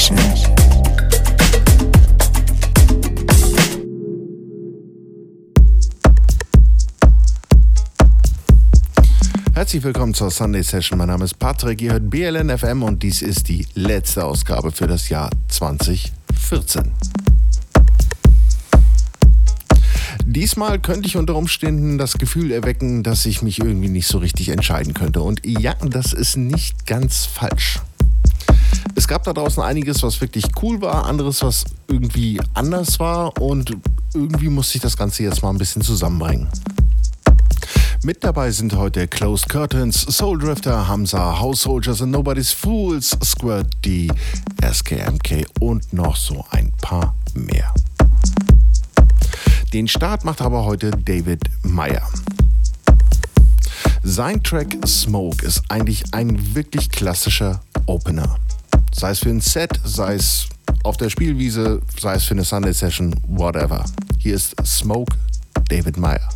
Session. Herzlich willkommen zur Sunday Session. Mein Name ist Patrick, ihr hört BLN FM und dies ist die letzte Ausgabe für das Jahr 2014. Diesmal könnte ich unter Umständen das Gefühl erwecken, dass ich mich irgendwie nicht so richtig entscheiden könnte. Und ja, das ist nicht ganz falsch. Es gab da draußen einiges, was wirklich cool war, anderes, was irgendwie anders war und irgendwie musste ich das Ganze jetzt mal ein bisschen zusammenbringen. Mit dabei sind heute Closed Curtains, Soul Drifter, Hamza, House Soldiers and Nobody's Fools, Squirt D, SKMK und noch so ein paar mehr. Den Start macht aber heute David Meyer. Sein Track Smoke ist eigentlich ein wirklich klassischer Opener. Sei es für ein Set, sei es auf der Spielwiese, sei es für eine Sunday Session, whatever. Hier ist Smoke, David Meyer.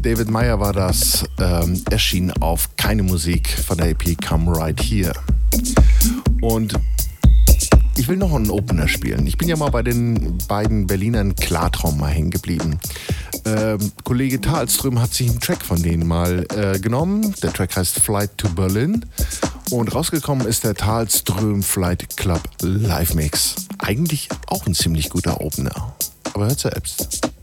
David Meyer war das, ähm, erschien auf keine Musik von der EP Come Right Here. Und ich will noch einen Opener spielen. Ich bin ja mal bei den beiden Berlinern Klartraum mal hängen geblieben. Ähm, Kollege Talström hat sich einen Track von denen mal äh, genommen. Der Track heißt Flight to Berlin. Und rausgekommen ist der Talström Flight Club Live Mix. Eigentlich auch ein ziemlich guter Opener. Aber hört selbst.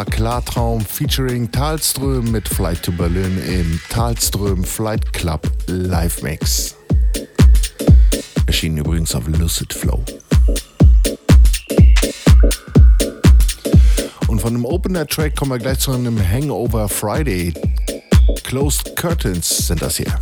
War Klartraum featuring Talström mit Flight to Berlin im Talström Flight Club Live Mix. Erschienen übrigens auf Lucid Flow. Und von dem Opener-Track kommen wir gleich zu einem Hangover Friday. Closed Curtains sind das hier.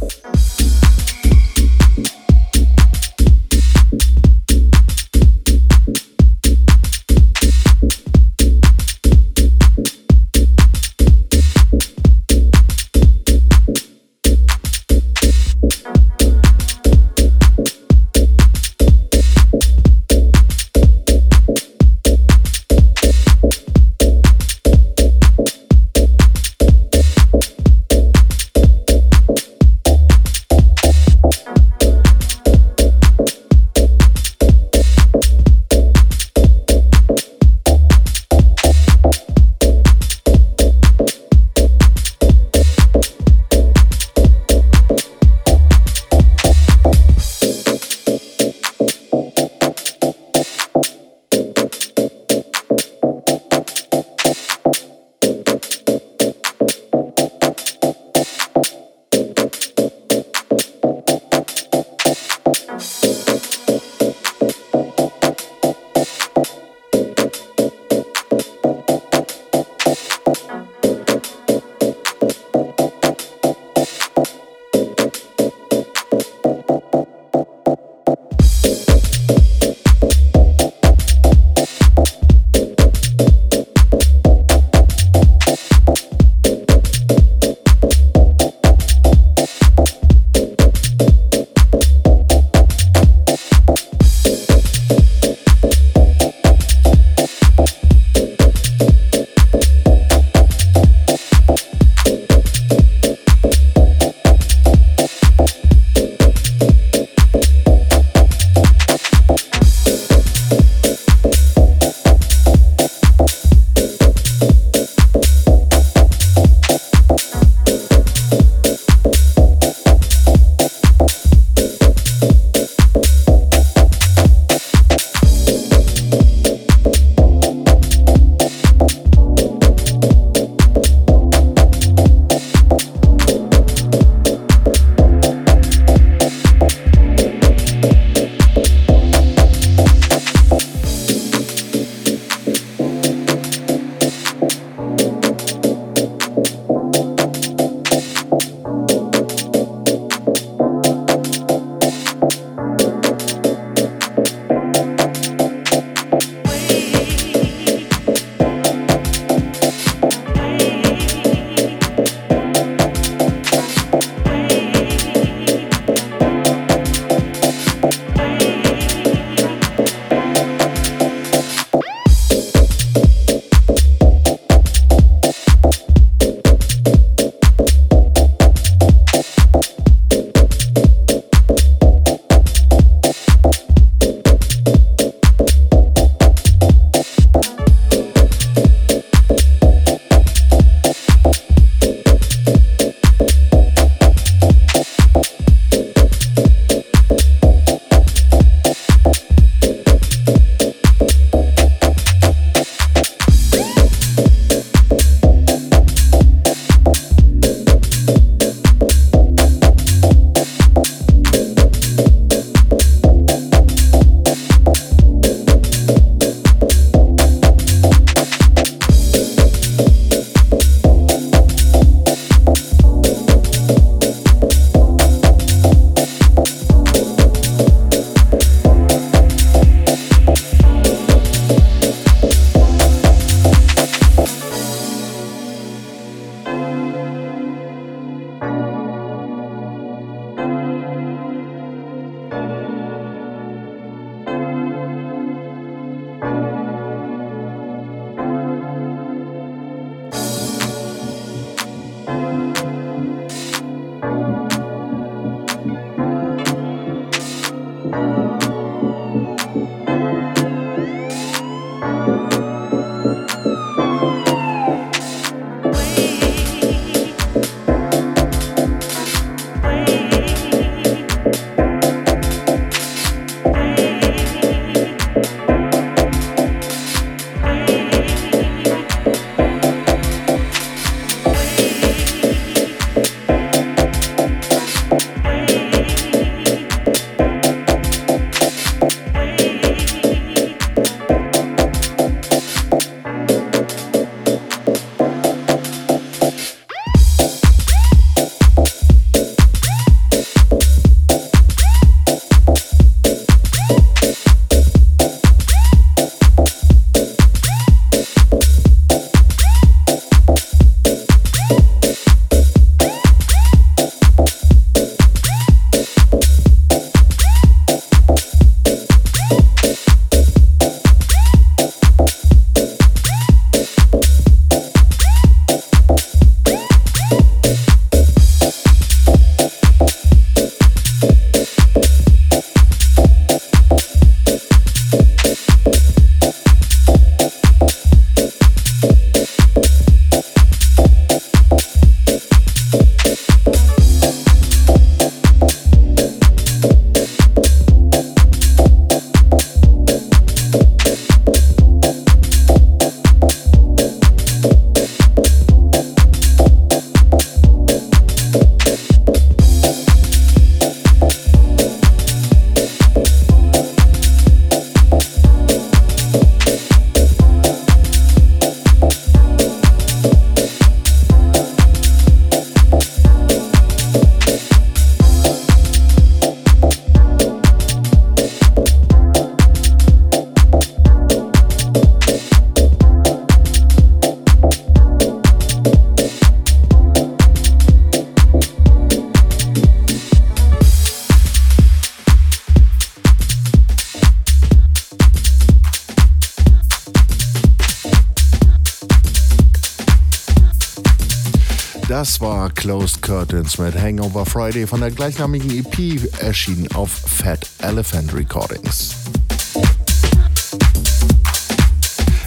Closed Curtains mit Hangover Friday von der gleichnamigen EP, erschienen auf Fat Elephant Recordings.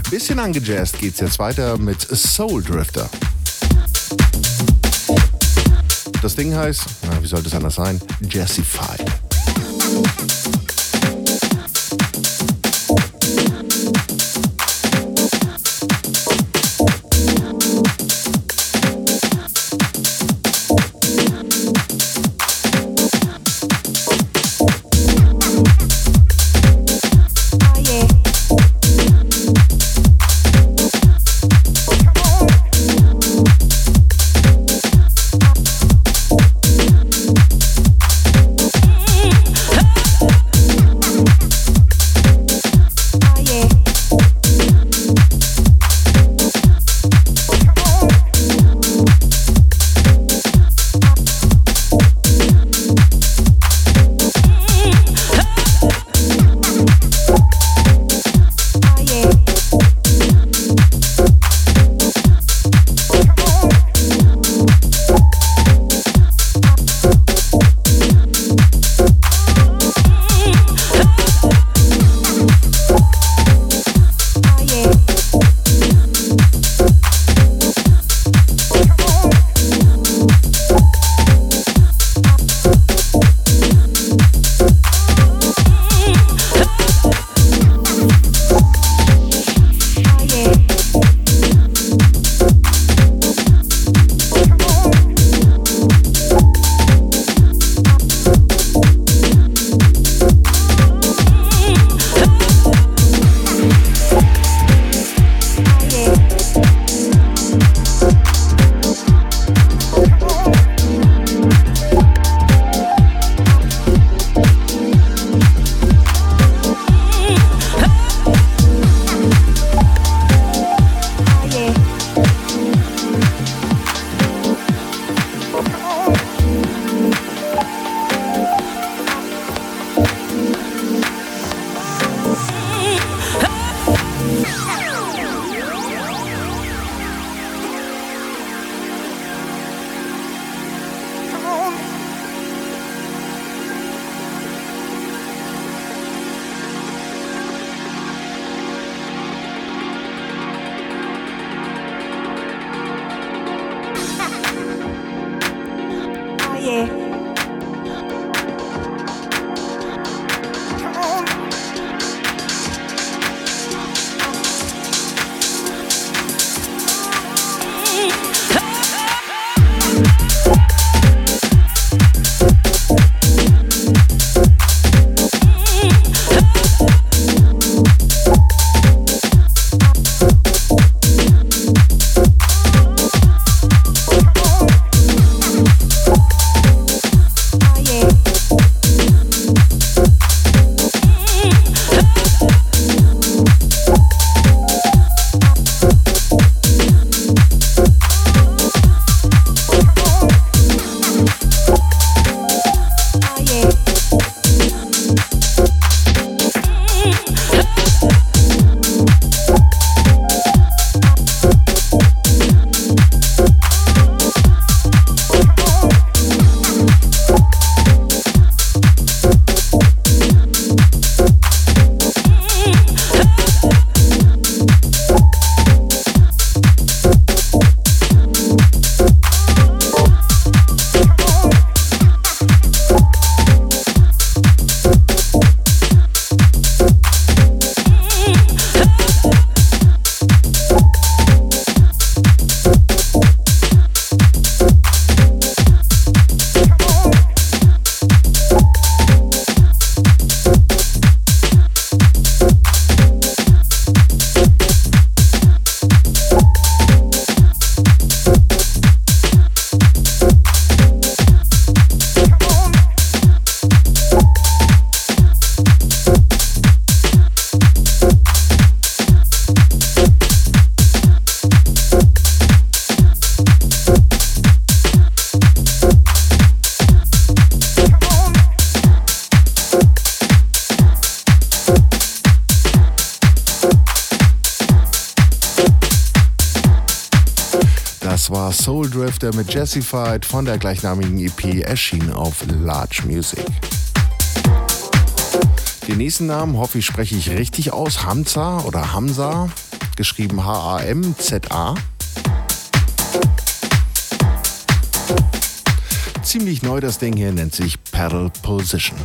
Bisschen angejazzt geht's jetzt weiter mit Soul Drifter. Das Ding heißt, na, wie sollte es anders sein, Jessified. yeah. Drifter mit Jessified von der gleichnamigen EP, erschienen auf Large Music. Den nächsten Namen hoffe ich spreche ich richtig aus. Hamza oder Hamza, geschrieben H-A-M-Z-A. Ziemlich neu das Ding hier nennt sich Pedal Position.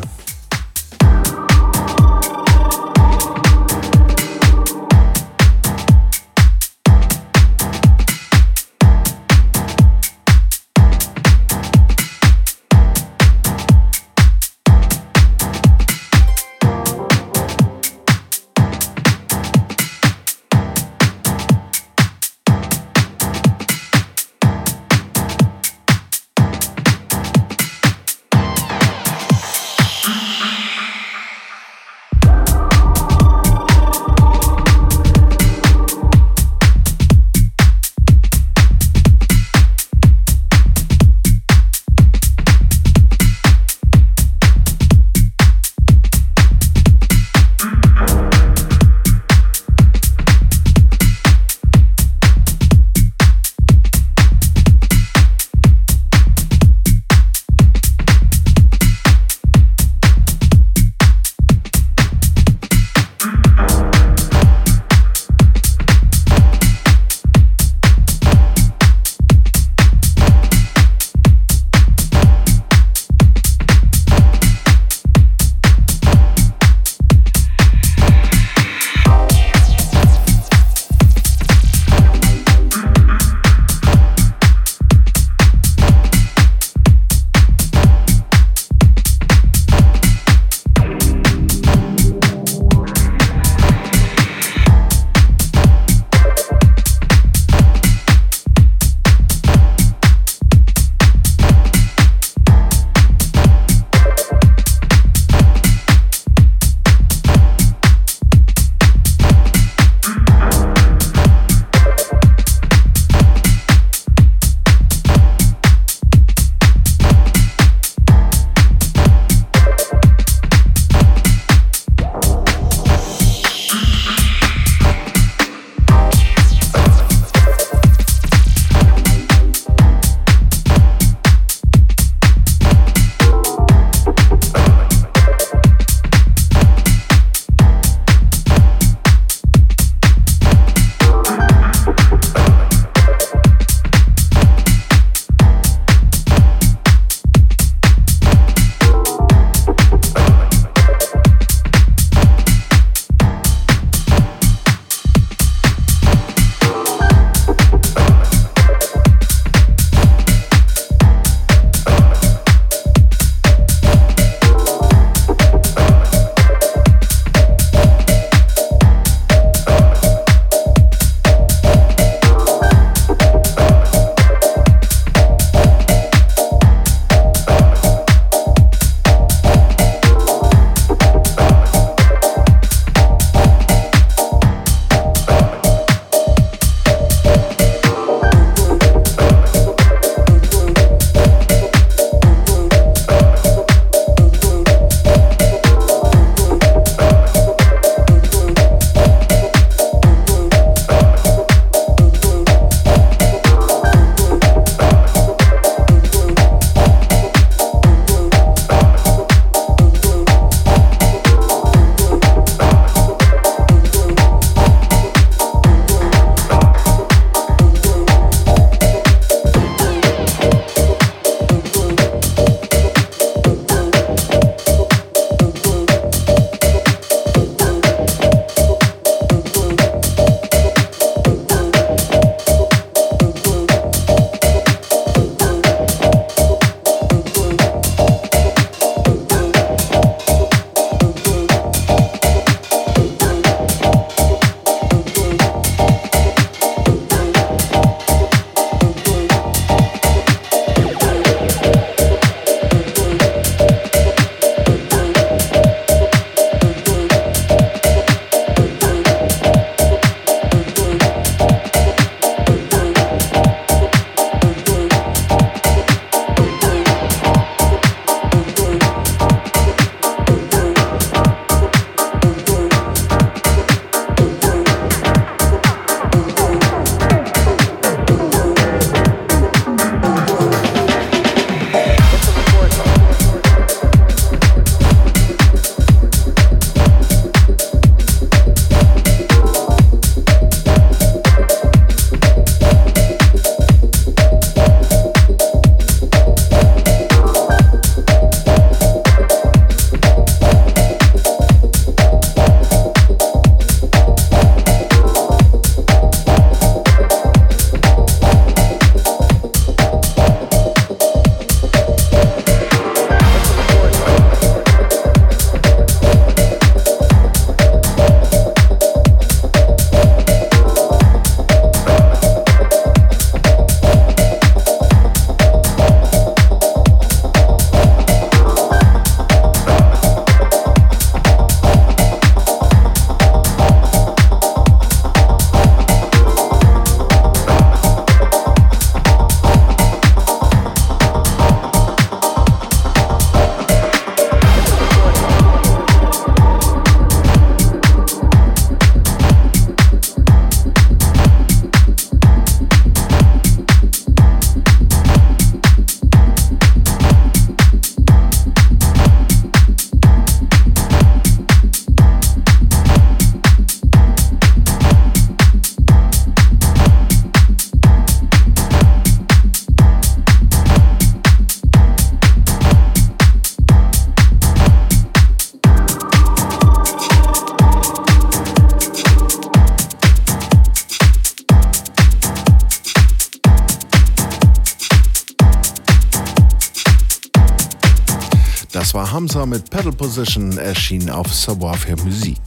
Position, erschienen auf Savoir-faire Musik.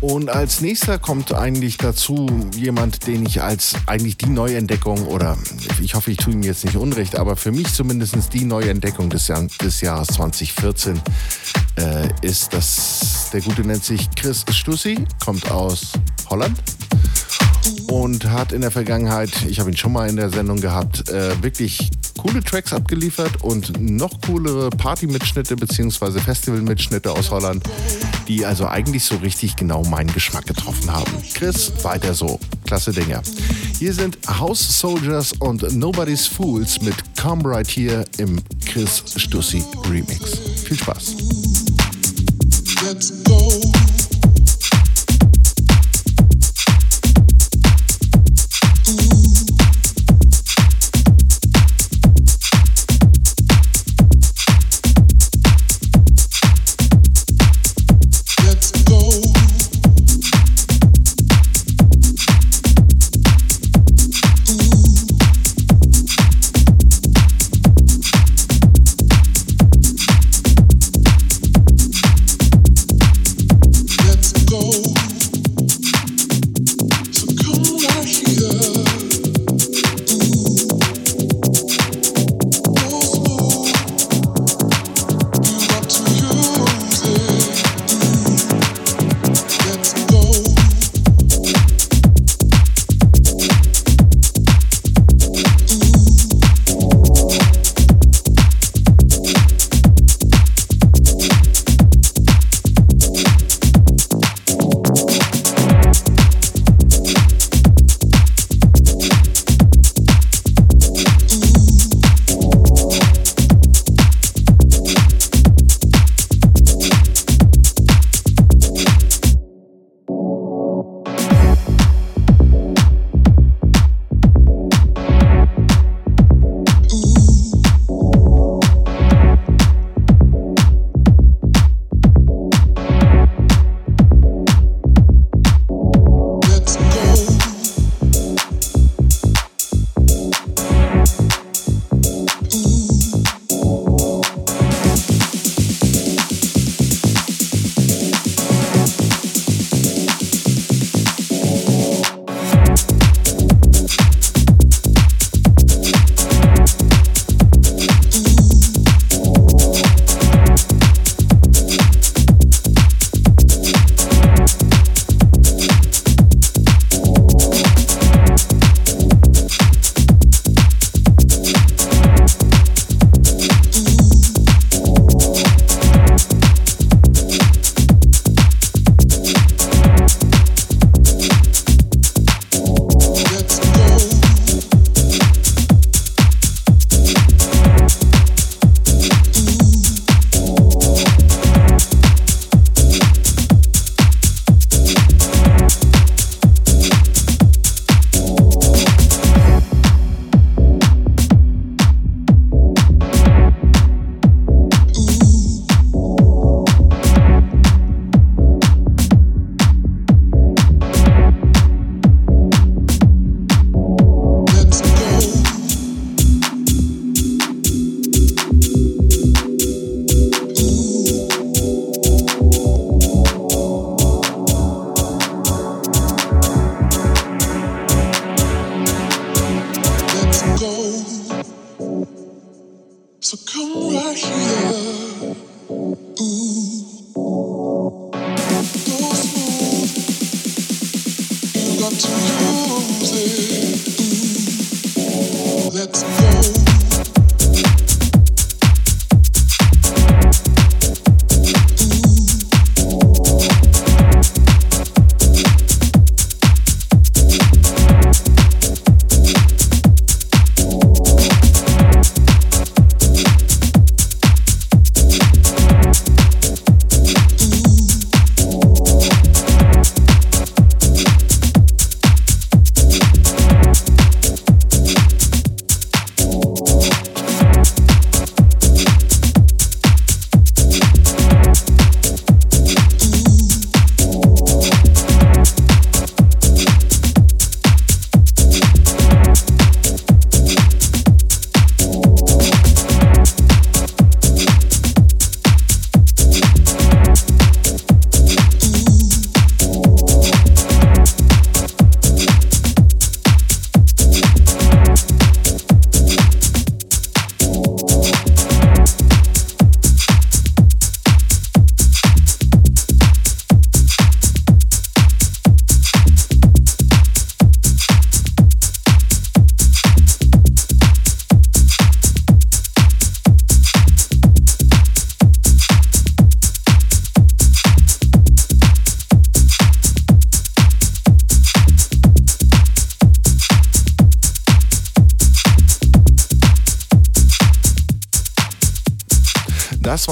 Und als nächster kommt eigentlich dazu jemand, den ich als eigentlich die Neuentdeckung oder ich hoffe, ich tue ihm jetzt nicht unrecht, aber für mich zumindest die Neuentdeckung des, Jahr, des Jahres 2014 äh, ist, dass der Gute nennt sich Chris Stussi, kommt aus Holland und hat in der Vergangenheit, ich habe ihn schon mal in der Sendung gehabt, äh, wirklich coole Tracks abgeliefert und noch coolere Party-Mitschnitte bzw. Festival-Mitschnitte aus Holland, die also eigentlich so richtig genau meinen Geschmack getroffen haben. Chris, weiter so. Klasse Dinger. Hier sind House Soldiers und Nobody's Fools mit Come Right Here im Chris Stussi Remix. Viel Spaß. Let's go.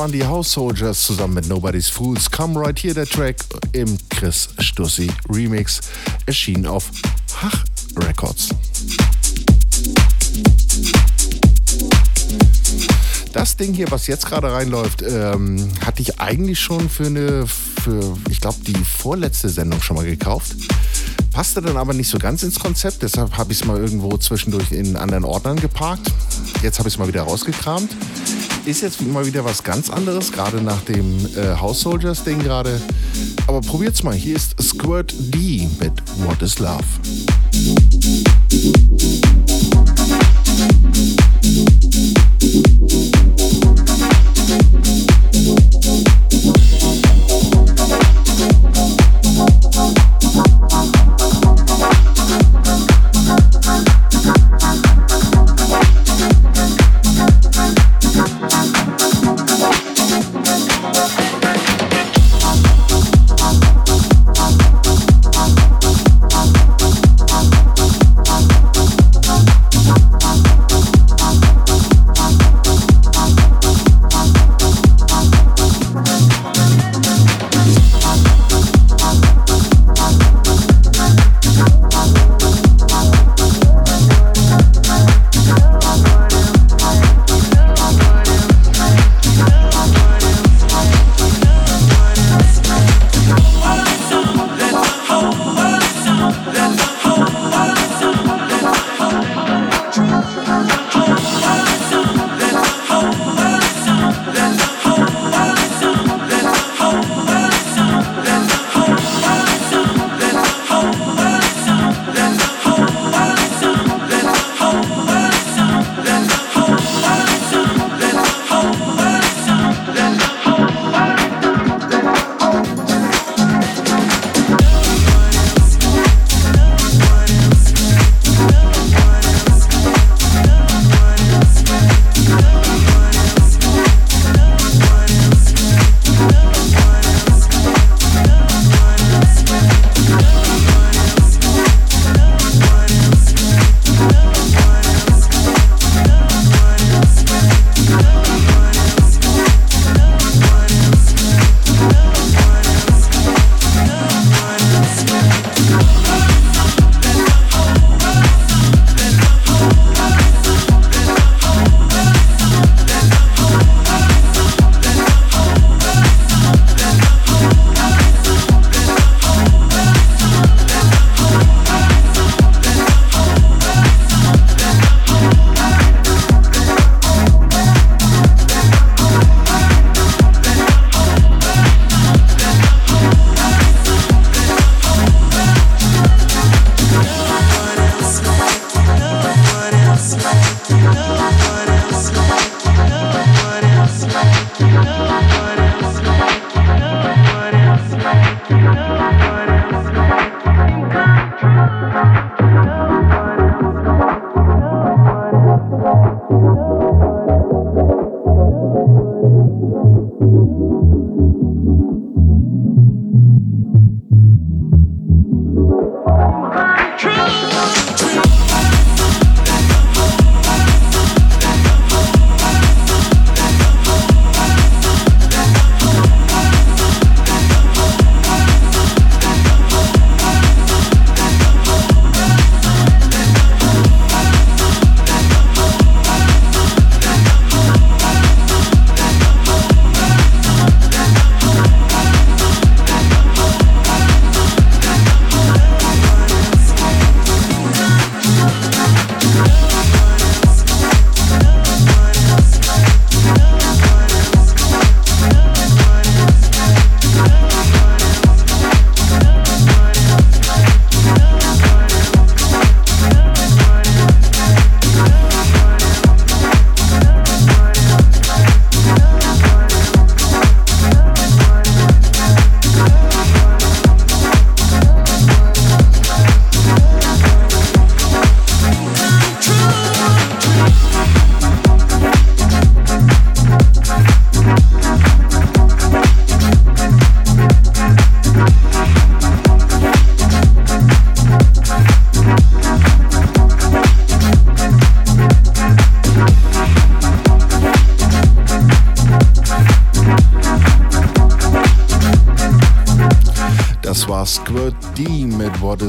Waren die House Soldiers zusammen mit Nobody's Fools. Come Right Here, der Track im Chris Stussi Remix. Erschien auf Hach Records. Das Ding hier, was jetzt gerade reinläuft, ähm, hatte ich eigentlich schon für eine, für, ich glaube, die vorletzte Sendung schon mal gekauft. Passte dann aber nicht so ganz ins Konzept, deshalb habe ich es mal irgendwo zwischendurch in anderen Ordnern geparkt. Jetzt habe ich es mal wieder rausgekramt. Ist jetzt mal wieder was ganz anderes, gerade nach dem äh, House Soldiers Ding gerade. Aber probiert's mal. Hier ist Squirt D mit What is Love.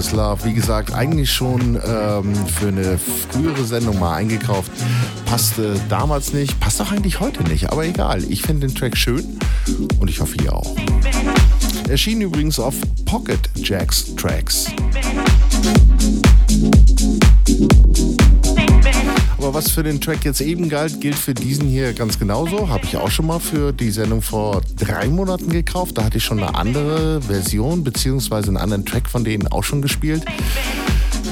Is Love. Wie gesagt, eigentlich schon ähm, für eine frühere Sendung mal eingekauft. Passte damals nicht, passt auch eigentlich heute nicht, aber egal. Ich finde den Track schön und ich hoffe ihr auch. Erschien übrigens auf Pocket Jacks Tracks. Was für den Track jetzt eben galt, gilt für diesen hier ganz genauso. Habe ich auch schon mal für die Sendung vor drei Monaten gekauft. Da hatte ich schon eine andere Version beziehungsweise einen anderen Track von denen auch schon gespielt.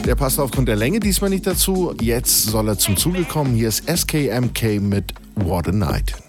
Der passt aufgrund der Länge diesmal nicht dazu. Jetzt soll er zum Zuge kommen. Hier ist SKMK mit What a Night.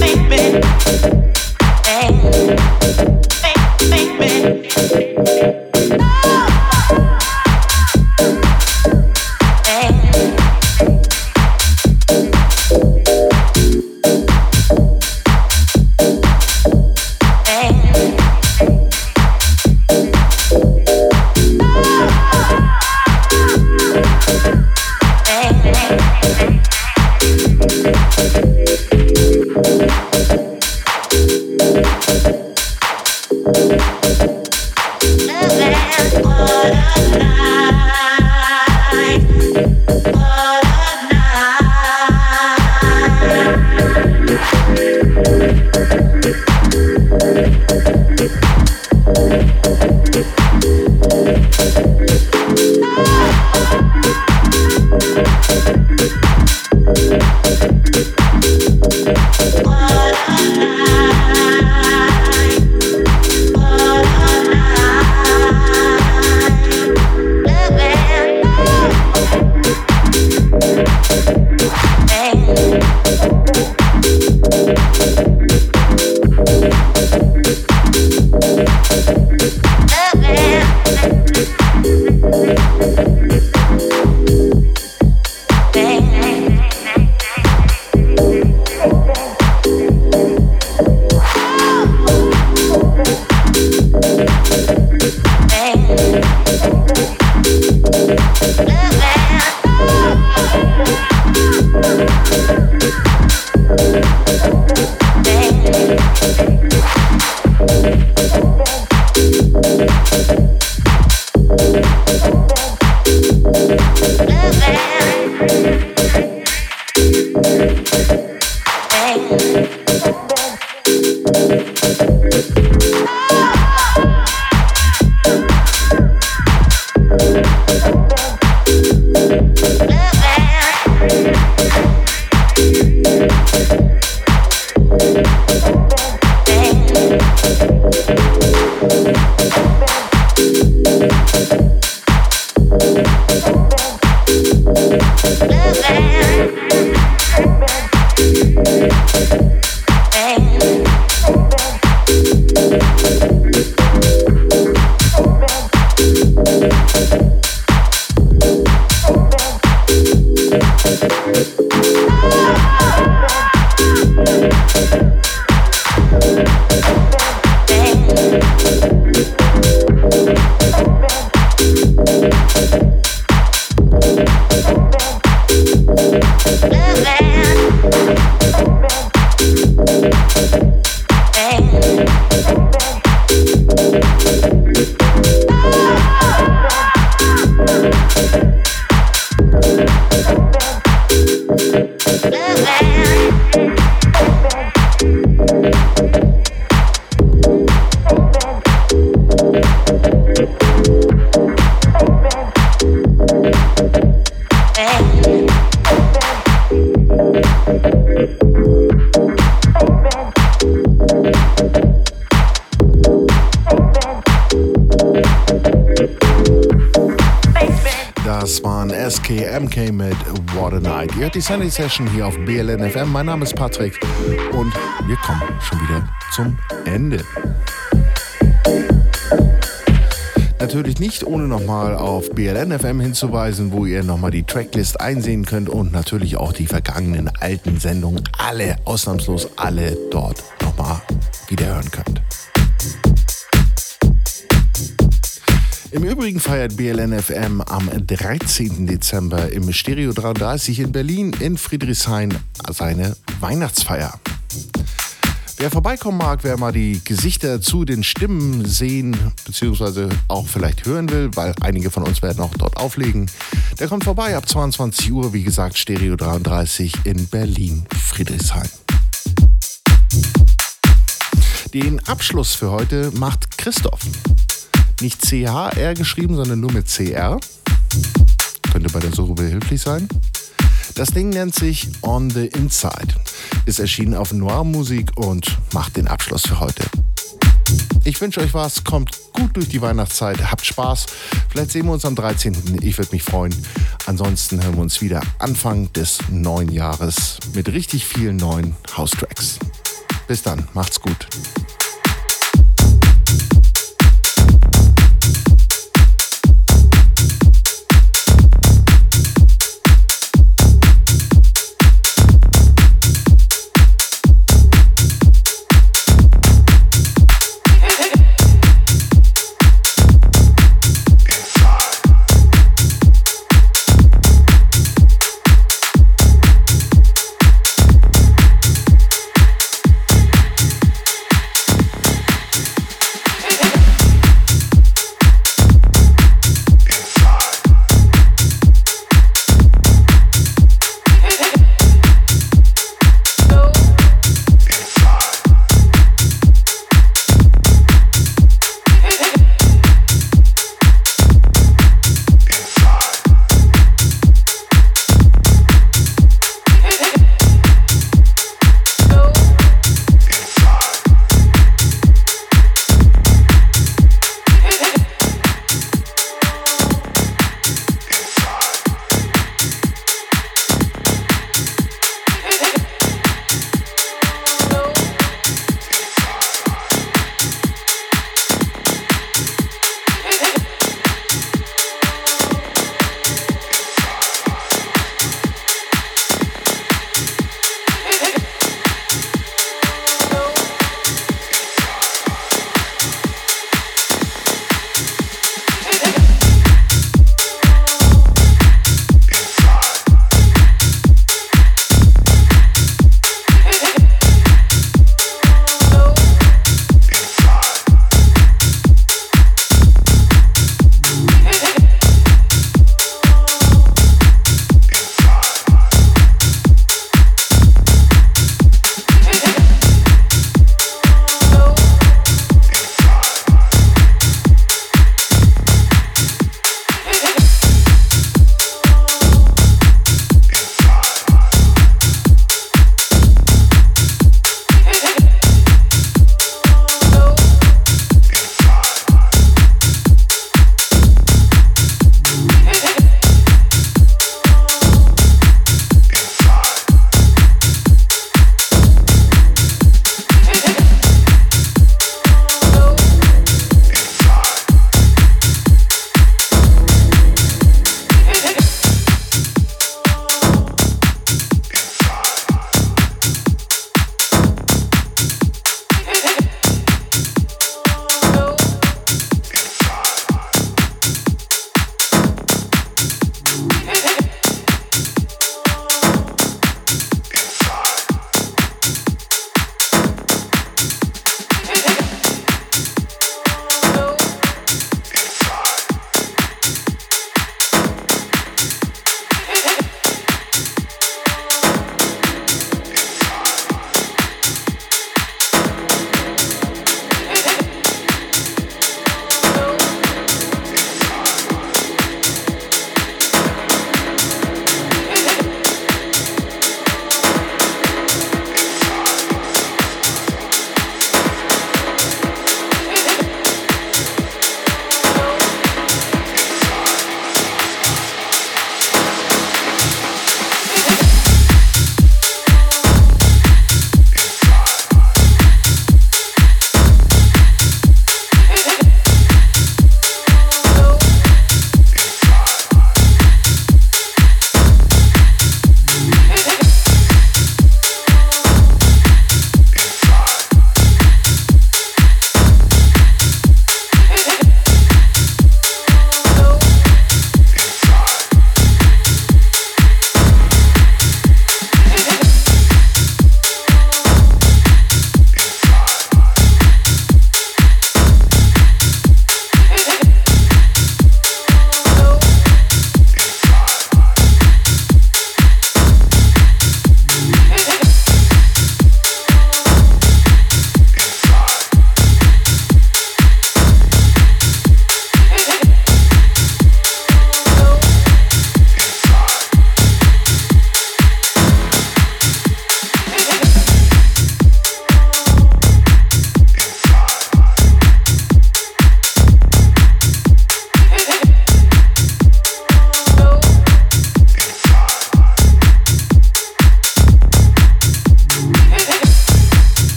Baby. Die Sunday Session hier auf BLN FM. Mein Name ist Patrick und wir kommen schon wieder zum Ende. Natürlich nicht, ohne nochmal auf BLN FM hinzuweisen, wo ihr nochmal die Tracklist einsehen könnt und natürlich auch die vergangenen alten Sendungen, alle, ausnahmslos alle dort nochmal wiederhören könnt. Im Übrigen feiert BLNFM am 13. Dezember im Stereo 33 in Berlin in Friedrichshain seine Weihnachtsfeier. Wer vorbeikommen mag, wer mal die Gesichter zu den Stimmen sehen bzw. auch vielleicht hören will, weil einige von uns werden auch dort auflegen, der kommt vorbei ab 22 Uhr, wie gesagt, Stereo 33 in Berlin, Friedrichshain. Den Abschluss für heute macht Christoph. Nicht CHR geschrieben, sondern nur mit CR. Könnte bei der Suche behilflich sein. Das Ding nennt sich On the Inside. Ist erschienen auf Noir Musik und macht den Abschluss für heute. Ich wünsche euch was, kommt gut durch die Weihnachtszeit, habt Spaß. Vielleicht sehen wir uns am 13. Ich würde mich freuen. Ansonsten hören wir uns wieder Anfang des neuen Jahres mit richtig vielen neuen House-Tracks. Bis dann, macht's gut.